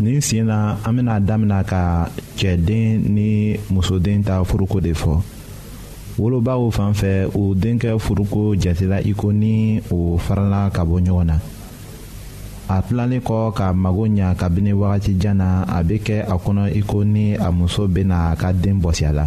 nin sen na an bɛna damina ka cɛden ni musoden ta furuko de fɔ wolobaw fan fɛ u denkɛ furuko jatela iko ni o farala ka bɔ ɲɔgɔn na a tilalen kɔ ka mago ɲa kabini wagati jan na a bɛ kɛ a kɔnɔ iko ni a muso bɛna a ka den bɔsiya la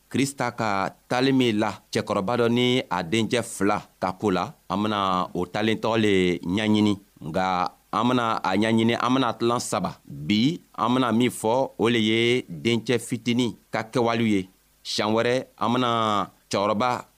krista ka talen min la cɛkɔrɔba dɔ ni a dencɛ fila ka ko la an bena o talen tɔgɔ le ɲaɲini nga an bena a ɲaɲini an bena tilan saba bi an bena min fɔ o le ye dencɛ fitini ka kɛwalew ye siɲan wɛrɛ an bena cɛkɔrɔba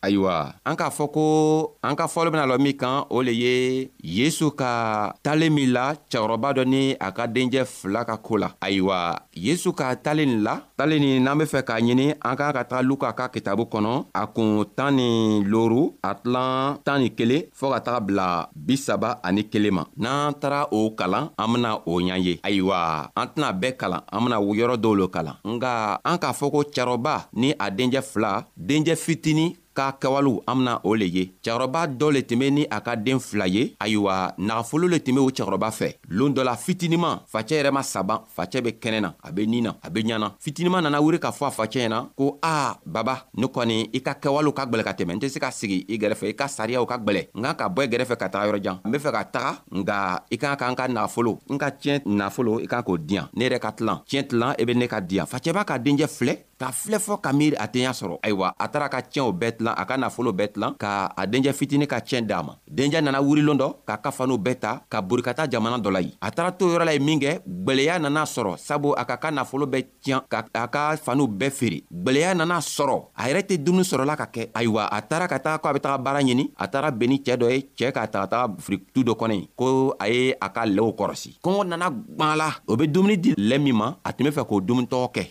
ayiwa an k'a fɔ ko an ka fɔlɔ bɛna lɔ min kan o le ye yesu ka talen min la cɛkɔrɔba dɔ ni a ka denjɛ fila ka ko la ayiwa yesu ka talen nin la talen nin n'an be fɛ k'a ɲini an k'an ka taga luka ka kitabu kɔnɔ a kun tan ni loru a tilan tan ni kelen fɔɔ ka taga bila bisaba ani kelen ma n'an tara o kalan an bena o ɲan ye ayiwa an tɛna bɛɛ kalan an bena yɔrɔ dɔw lo kalan nga an k'a fɔ ko cɛrɔba ni a denjɛ fila denjɛ fitini ka kɛwalew an bena o le ye cɛkɔrɔba dɔ le tun be ni a ka den fila ye ayiwa nagafolo le tun be o cɛkɔrɔba fɛ loon dɔ la fitinima facɛ yɛrɛ ma saban facɛ be kɛnɛ na a be nin na a be ɲana fitinima nana wuri k'a fɔ a facɛ ɲɛna ko a baba ne kɔni i ka kɛwalew ka gwɛlɛ ka tɛmɛ n tɛ se ka sigi i gɛrɛfɛ i ka sariyaw ka gwɛlɛ n kan ka bɔ i gɛrɛfɛ ka taga yɔrɔjan n be fɛ ka taga nka i kan ka n ka nagafolo n ka tiɲɛ nafolo i kan k'o diyan ne yɛrɛ ka tilan tiɲɛ tilan i e be ne ka diyan facɛba ka denjɛ filɛ k'a filɛ fɔ ka miiri a tenya sɔrɔ ayiwa a taara ka tiɲɛw bɛɛ tilan a ka nafolo bɛɛ tilan ka a denjɛ fitini ka tiɲɛ d'a ma denjɛ nana wurilon dɔ k'a ka faniw bɛɛ ta ka bori ka taa jamana dɔ la yen a taara to yɔrɔ la ye min kɛ gwɛlɛya nana sɔrɔ sabu a ka ka nafolo bɛɛ tiɲɛ ka a ka faniw bɛɛ feere gwɛlɛya nana sɔrɔ a yɛrɛ tɛ dumuni sɔrɔla ka kɛ ayiwa a taara ka taa ko a bɛ taga baara ɲini a taara bɛn ni cɛɛ dɔ ye cɛɛ k'a ta ka taga firitu dɔ kɔnɔ ye ko a ye a ka lɛw kɔrɔsi kɔngɔ nana gwan la o bɛ dumuni di lɛ min ma a tun bɛ fɛ k'o dumuni tɔgɔ kɛ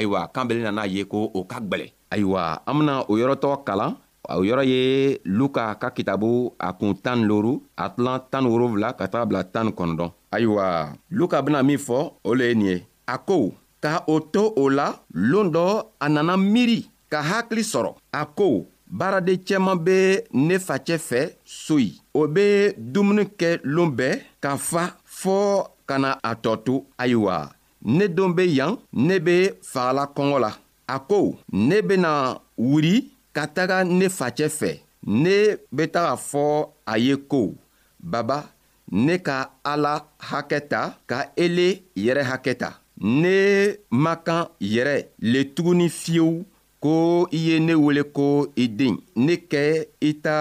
ayiwa kan bɛle nan'a ye ko o ka gwɛlɛ ayiwa an bena o yɔrɔtɔ kalan o yɔrɔ ye luka ka kitabu a kun tan ni loru a tilan tan ni wolonfila ka taga bila tan ni kɔnɔdɔn ayiwa luka bena min fɔ o le ye nin ye a ko ka o to o la loon dɔ a nana miiri ka hakili sɔrɔ a ko baaraden cɛman bɛ ne facɛ fɛ so yi o bɛ dumuni kɛ lon bɛɛ ka fa fɔɔ ka na a tɔ to ayiwa ne don bɛ yan ne bɛ fagala kɔngɔ la a ko ne bɛna wuli ka taga ne facɛ fɛ ne bɛ taga fɔ a ye ko baba ne ka ala hakɛ ta ka ele yɛrɛ hakɛ ta ne man kan yɛrɛ le tuguni fiyewu ko i ye ne wele ko i den ne kɛ i ta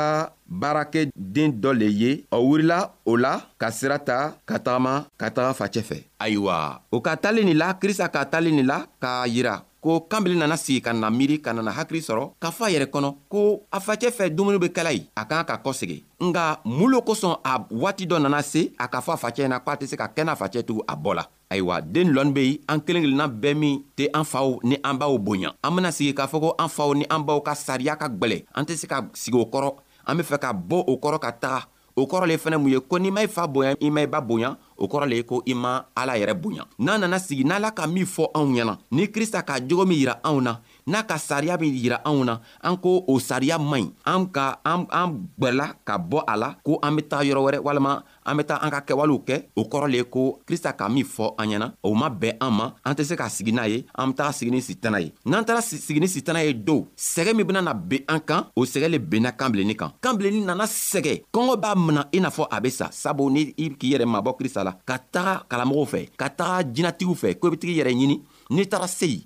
baarakɛ den dɔ le ye ɔ wurila o la ka sira ta ka tagama ka taga facɛ fɛ ayiwa o ka tali nin la krista ka tali nin la k'a yira ko kanbili nana sigi ka na miiri ka nana hakili sɔrɔ ka fɔ a yɛrɛ kɔnɔ ko a facɛ fɛ dumuni be kɛla ye a kan ka kɔsegi nka mun lo kosɔn a waati dɔ nana se a ka fɔ a facɛ na k'a tɛ se ka kɛ n'a facɛ tugu a bɔ la ayiwa den lɔnni be yen an kelen kelenna bɛɛ min tɛ an faw ni an baw bonya an bena sigi k'a fɔ ko an faw ni an baw ka sariya ka gwɛlɛ an tɛ se ka sigi o kɔrɔ an be fɛ ka bɔ o kɔrɔ ka taga o kɔrɔ le fɛnɛ mun ye ko n'i ma i fa bonya i ma i ba bonya o kɔrɔ le ye ko i ma ala yɛrɛ bonya n'a nana sigi n'ala ka min fɔ anw ɲɛna ni krista k'a jogo min yira anw na n'a ka sariya min yira anw na an ko o sariya man ɲi an ka an an gwɛrɛla ka bɔ a la ko an be taga yɔrɔ wɛrɛ walama an be taa an ka kɛwalew kɛ o kɔrɔ le ye ko krista ka min fɔ an ɲɛna o ma bɛn an ma an tɛ se ka sigi n'a ye an be taga sigi ni sitana ye n'an taara sigi ni sitana ye dow sɛgɛ min benana ben an kan o sɛgɛ le benna kan bilenni kan kan bilenni nana sɛgɛ kɔngɔ b'a mina i n'a fɔ a be sa sabu ni i k'i yɛrɛ mabɔ krista la ka taga kalamɔgɔw fɛ ka taga jinatigiw fɛ ko i be tigi yɛrɛ ɲini n'i taara seyi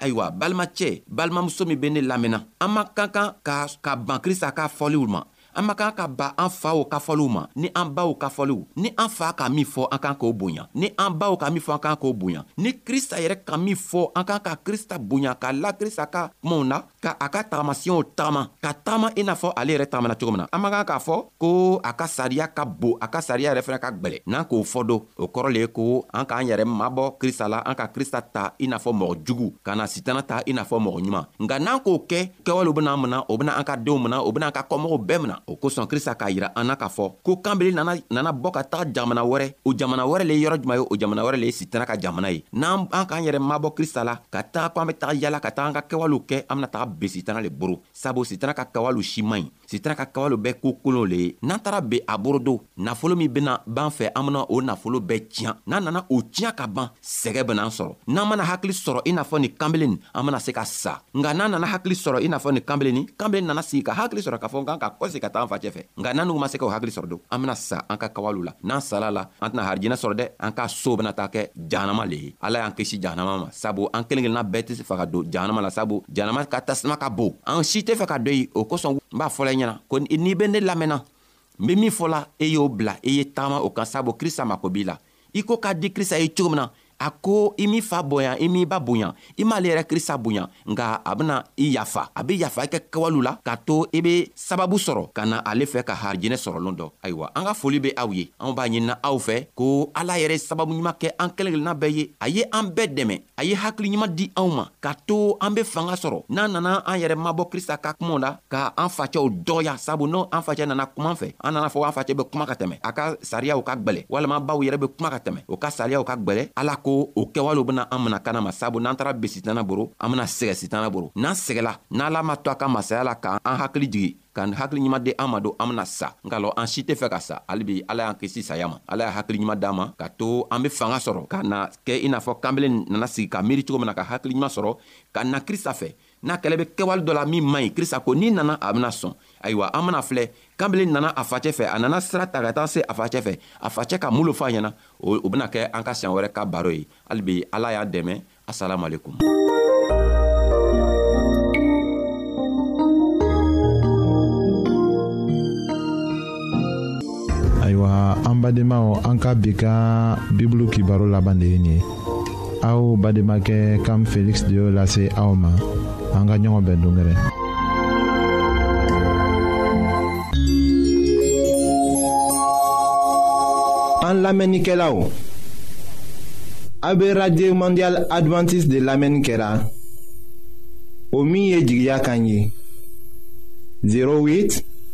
ayiwa balimacɛ balimamuso min be ne lamɛnna an man ka kan ka ka ban krista ka fɔliw ma an man kan ka ba an faw ka fɔliw ma ni an baw ka fɔliw ni an fa ka min fɔ an kan k'o bonya ni an baw ka min fɔ an kan k'o bonya ni krista yɛrɛ ka min fɔ an kan ka krista bonya ka la krista ka kumaw na ka a ka tagamasiyɛnw tagama ka tagama i n'a fɔ ale yɛrɛ tagamana cogo min na an man kan k'a fɔ ko a ka sariya ka bon a ka sariya yɛrɛ fana ka gwɛlɛ n'an k'o fɔ don o kɔrɔ le ye ko an k'an yɛrɛ mabɔ krista la an ka krista ta i n'a fɔ mɔgɔ jugu ka na sitana ta i n'a fɔ mɔgɔ ɲuman nka n'an k'o kɛ kɛwalew bena mina o bena an ka denw mina o bena an ka kɔmɔgɔw bɛɛ mina o kosɔn krista k'a yira an na k'a fɔ ko kanbele nana nana bɔ ka taga jamana wɛrɛ o jamana wɛrɛ le ye yɔrɔ juman ye o jamana wɛrɛ le ye sitana ka jamana ye n'an an k'an yɛrɛ mabɔ krista la ka taga ko an be taga yala ka taga an ka kɛwalew kɛ an bena taga ben sitana le boro sabu sitana ka kɛwalew si man ɲi sitara ka kawalo bɛɛ ko kolon le ye n'an taara be a borodo nafolo min bena b'an fɛ an bena o nafolo bɛɛ tiɲa n'an nana o tiɲa ka ban sɛgɛ benaan sɔrɔ n'an mana hakili sɔrɔ i n'a fɔ nin kanbelen an bena se ka sa nka n'an nana hakili sɔrɔ i n'a fɔ nin kanbelen ni kanbelen nana sigi ka hakili sɔrɔ k'a fɔ n kan ka kɔse ka taa an fa cɛfɛ nka n'an nugu ma se ka o hakili sɔrɔ don an bena sa an ka kawalu la n'an sala la an tɛna harijinɛ sɔrɔ dɛ an ka so bena taa kɛ jahanama le ye ala y'an kisi jahanama ma sabu an kelen kelenna bɛɛ tɛ fɛ ka don jahanama la sabu jahanama ka tasuma ka bon an si tɛ fɛ ka don yen o kosɔn n b'a fɔla i ɲɛna ko n'i bɛ ne lamɛnna n bɛ min fɔla e y'o bila i ye taama o kan sabu krista mako b'i la i ko k'a di krista ye cogo min na a ko i m'i fa bonya i m'i ba bonya i m'ale yɛrɛ krista bonya nka a bena i yafa a be yafa i ka kɛwalew la k'a to i be sababu sɔrɔ ka na ale fɛ ka harijinɛ sɔrɔlen dɔ ayiwa an ka foli be aw ye anw b'a ɲinina aw fɛ ko ala yɛrɛ sababu ɲuman kɛ an kelen kelenna bɛɛ ye a ye an bɛɛ dɛmɛ a ye hakili ɲuman di anw ma k'a to an be fanga sɔrɔ n'an nana an yɛrɛ mabɔ krista ka kumaw la ka an facɛw dɔgɔya sabu n'o an facɛ nana kuma fɛ an nana fɔ an facɛ bɛ kuma ka tɛmɛ a ka sariyaw ka gwɛlɛ walima baw yɛrɛ bɛ kuma ka tɛmɛ o ka sariyaw ka gwɛlɛ ala ko o kɛwalew bena an mina kana ma sabu n'an tara be sitana boro an bena sɛgɛ sitana boro n'an sɛgɛla n'ala ma to a ka masaya la k'an an hakili jigi ka hakili ɲuman di an ma don an bena sa nka lɔ an si tɛ fɛ ka sa halibi ala y'an kisi saya ma ala y'a hakili ɲuman d'an ma ka to an be fanga sɔrɔ ka na kɛ i n'a fɔ kanbelen nana sigi ka miiri cogo min na ka hakili ɲuman sɔrɔ ka na krista fɛ n'a kɛlɛ bɛ kɛwale dɔ la min man ɲi krista ko n'i nana a bɛna sɔn ayiwa an mana filɛ kabini nana a facɛ fɛ a nana sira ta ka taa se a facɛ fɛ a facɛ ka mulu fɔ a ɲɛna o bɛna kɛ an ka siɲɛ wɛrɛ ka baro ye hali bi ala y'a dɛmɛ asalamualekum ayiwa an badenmaw an ka bi ka bibulu kibaro laban de ye nin ye aw bademakɛ kam feliksi de y'o lase aw ma an ka ɲɔgɔn bɛn dongɛrɛ an lamɛnnikɛlaw a bɛ radio mondial adventiste de lamɛnni kɛra o min ye jigiya kan ye 08